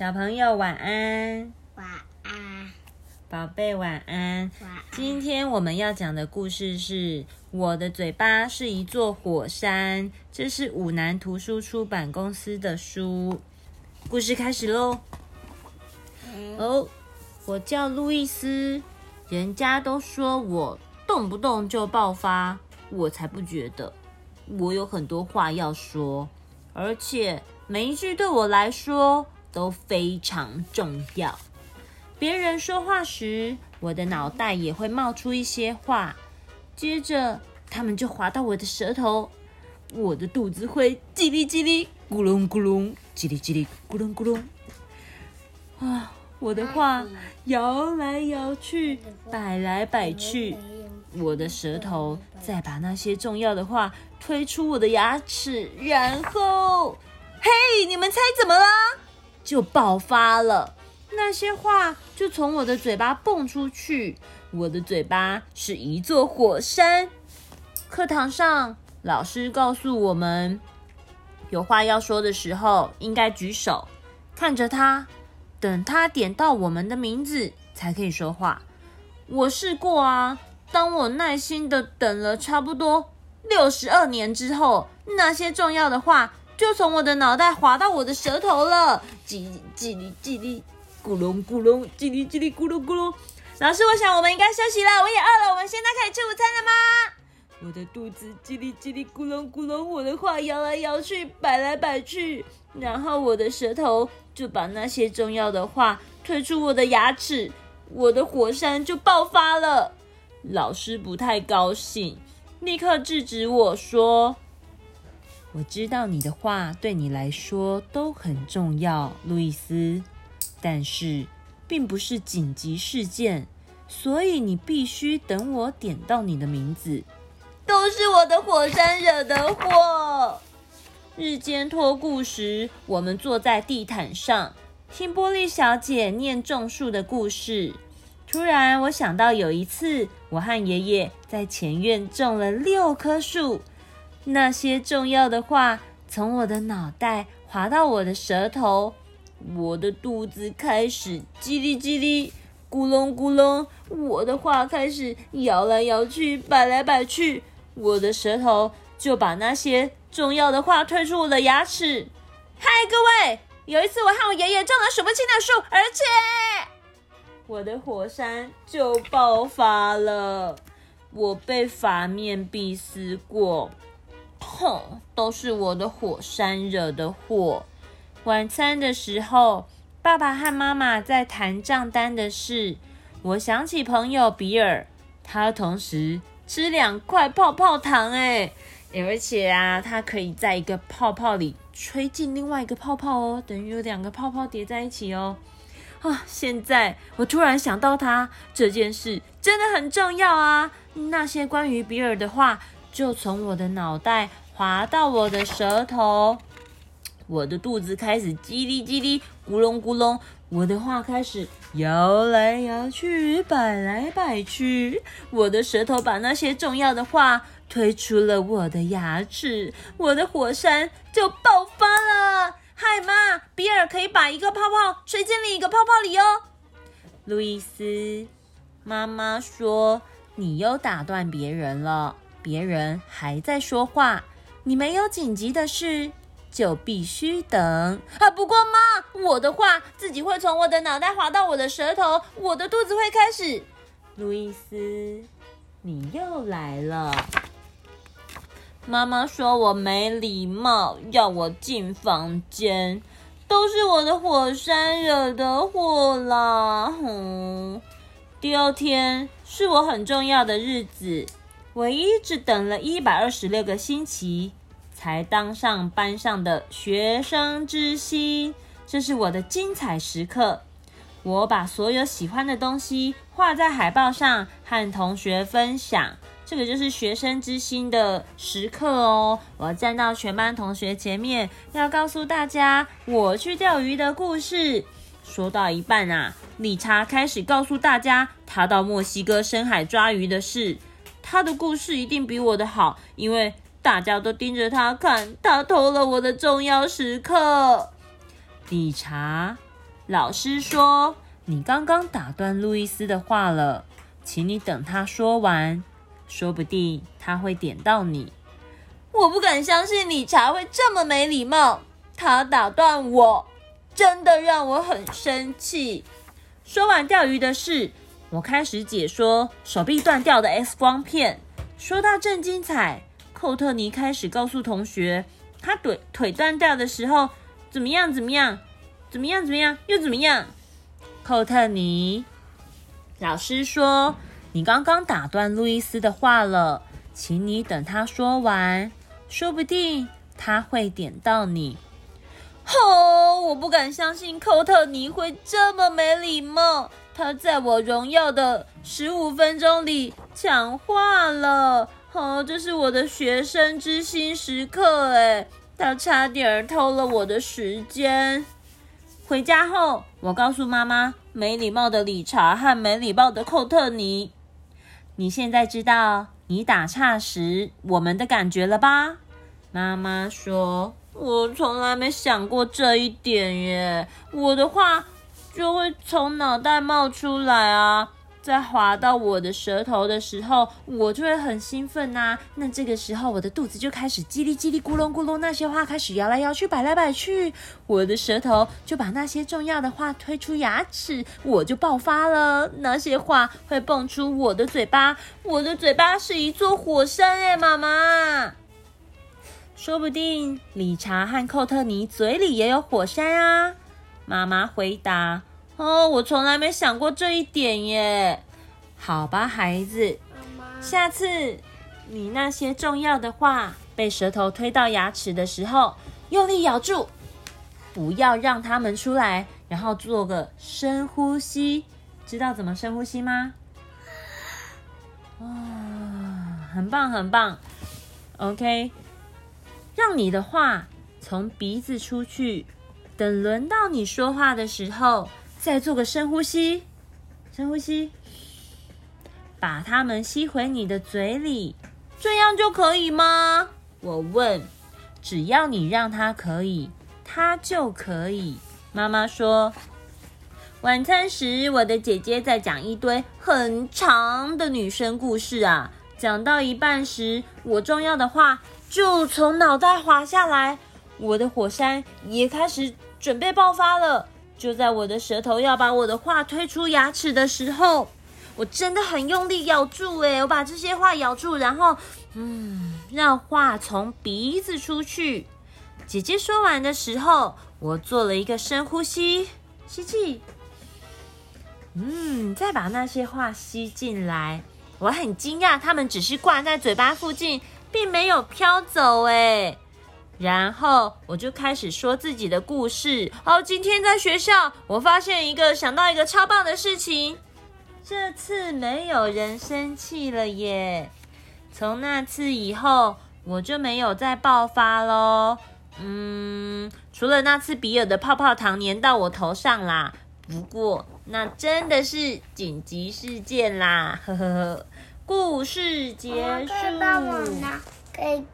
小朋友晚安，晚安，宝贝晚安。晚安。今天我们要讲的故事是《我的嘴巴是一座火山》，这是五南图书出版公司的书。故事开始喽！哦，我叫路易斯，人家都说我动不动就爆发，我才不觉得。我有很多话要说，而且每一句对我来说都非常重要。别人说话时，我的脑袋也会冒出一些话，接着他们就滑到我的舌头，我的肚子会叽哩叽哩、咕隆咕隆、叽哩叽哩、咕隆咕隆。啊，我的话摇来摇去，摆来摆去，我的舌头再把那些重要的话推出我的牙齿，然后，嘿，你们猜怎么了？就爆发了。那些话就从我的嘴巴蹦出去，我的嘴巴是一座火山。课堂上，老师告诉我们，有话要说的时候，应该举手，看着他，等他点到我们的名字，才可以说话。我试过啊，当我耐心的等了差不多六十二年之后，那些重要的话就从我的脑袋滑到我的舌头了，叽叽哩叽哩。咕隆咕隆，叽哩叽哩，咕隆咕隆。老师，我想我们应该休息了，我也饿了，我们现在可以吃午餐了吗？我的肚子叽哩叽哩，咕隆咕隆，我的话摇来摇去，摆来摆去，然后我的舌头就把那些重要的话推出我的牙齿，我的火山就爆发了。老师不太高兴，立刻制止我说：“我知道你的话对你来说都很重要，路易斯。”但是，并不是紧急事件，所以你必须等我点到你的名字。都是我的火山惹的祸。日间托顾时，我们坐在地毯上听玻璃小姐念种树的故事。突然，我想到有一次，我和爷爷在前院种了六棵树，那些重要的话从我的脑袋滑到我的舌头。我的肚子开始叽哩叽哩、咕隆咕隆，我的话开始摇来摇去、摆来摆去，我的舌头就把那些重要的话推出我的牙齿。嗨，各位！有一次我和我爷爷种了数不清的树，而且我的火山就爆发了，我被法面壁思过。哼，都是我的火山惹的祸。晚餐的时候，爸爸和妈妈在谈账单的事。我想起朋友比尔，他同时吃两块泡泡糖，哎，而且啊，他可以在一个泡泡里吹进另外一个泡泡哦，等于有两个泡泡叠在一起哦。啊，现在我突然想到他这件事真的很重要啊！那些关于比尔的话，就从我的脑袋滑到我的舌头。我的肚子开始叽哩叽哩、咕隆咕隆，我的话开始摇来摇去、摆来摆去，我的舌头把那些重要的话推出了我的牙齿，我的火山就爆发了。嗨妈，比尔可以把一个泡泡吹进另一个泡泡里哦。路易斯，妈妈说你又打断别人了，别人还在说话，你没有紧急的事。就必须等啊！不过妈，我的话自己会从我的脑袋滑到我的舌头，我的肚子会开始。路易斯，你又来了。妈妈说我没礼貌，要我进房间，都是我的火山惹的祸啦！哼。第二天是我很重要的日子，我一直等了一百二十六个星期。才当上班上的学生之星，这是我的精彩时刻。我把所有喜欢的东西画在海报上，和同学分享。这个就是学生之星的时刻哦！我站到全班同学前面，要告诉大家我去钓鱼的故事。说到一半啊，理查开始告诉大家他到墨西哥深海抓鱼的事。他的故事一定比我的好，因为。大家都盯着他看，他偷了我的重要时刻。理查，老师说你刚刚打断路易斯的话了，请你等他说完，说不定他会点到你。我不敢相信理查会这么没礼貌，他打断我，真的让我很生气。说完钓鱼的事，我开始解说手臂断掉的 X 光片。说到正精彩，寇特尼开始告诉同学，他腿腿断掉的时候怎么样？怎么样？怎么样？怎么样？又怎么样？寇特尼，老师说你刚刚打断路易斯的话了，请你等他说完。说不定他会点到你。哦，我不敢相信寇特尼会这么没礼貌。他在我荣耀的十五分钟里讲话了。哦，这是我的学生之心时刻。哎，他差点偷了我的时间。回家后，我告诉妈妈，没礼貌的理查和没礼貌的寇特尼。你现在知道。你打岔时，我们的感觉了吧？妈妈说：“我从来没想过这一点耶，我的话就会从脑袋冒出来啊。”在滑到我的舌头的时候，我就会很兴奋呐。那这个时候，我的肚子就开始叽里叽里咕隆咕隆，那些话开始摇来摇去，摆来摆去。我的舌头就把那些重要的话推出牙齿，我就爆发了。那些话会蹦出我的嘴巴，我的嘴巴是一座火山哎，妈妈。说不定理查和寇特尼嘴里也有火山啊。妈妈回答。哦，我从来没想过这一点耶。好吧，孩子，下次你那些重要的话被舌头推到牙齿的时候，用力咬住，不要让它们出来，然后做个深呼吸。知道怎么深呼吸吗？哇，很棒，很棒。OK，让你的话从鼻子出去，等轮到你说话的时候。再做个深呼吸，深呼吸，把它们吸回你的嘴里，这样就可以吗？我问。只要你让它可以，它就可以。妈妈说，晚餐时我的姐姐在讲一堆很长的女生故事啊，讲到一半时，我重要的话就从脑袋滑下来，我的火山也开始准备爆发了。就在我的舌头要把我的话推出牙齿的时候，我真的很用力咬住，诶，我把这些话咬住，然后，嗯，让话从鼻子出去。姐姐说完的时候，我做了一个深呼吸，吸气，嗯，再把那些话吸进来。我很惊讶，他们只是挂在嘴巴附近，并没有飘走，诶。然后我就开始说自己的故事。哦，今天在学校，我发现一个，想到一个超棒的事情。这次没有人生气了耶。从那次以后，我就没有再爆发喽。嗯，除了那次比尔的泡泡糖粘到我头上啦。不过那真的是紧急事件啦。呵呵呵。故事结束。可以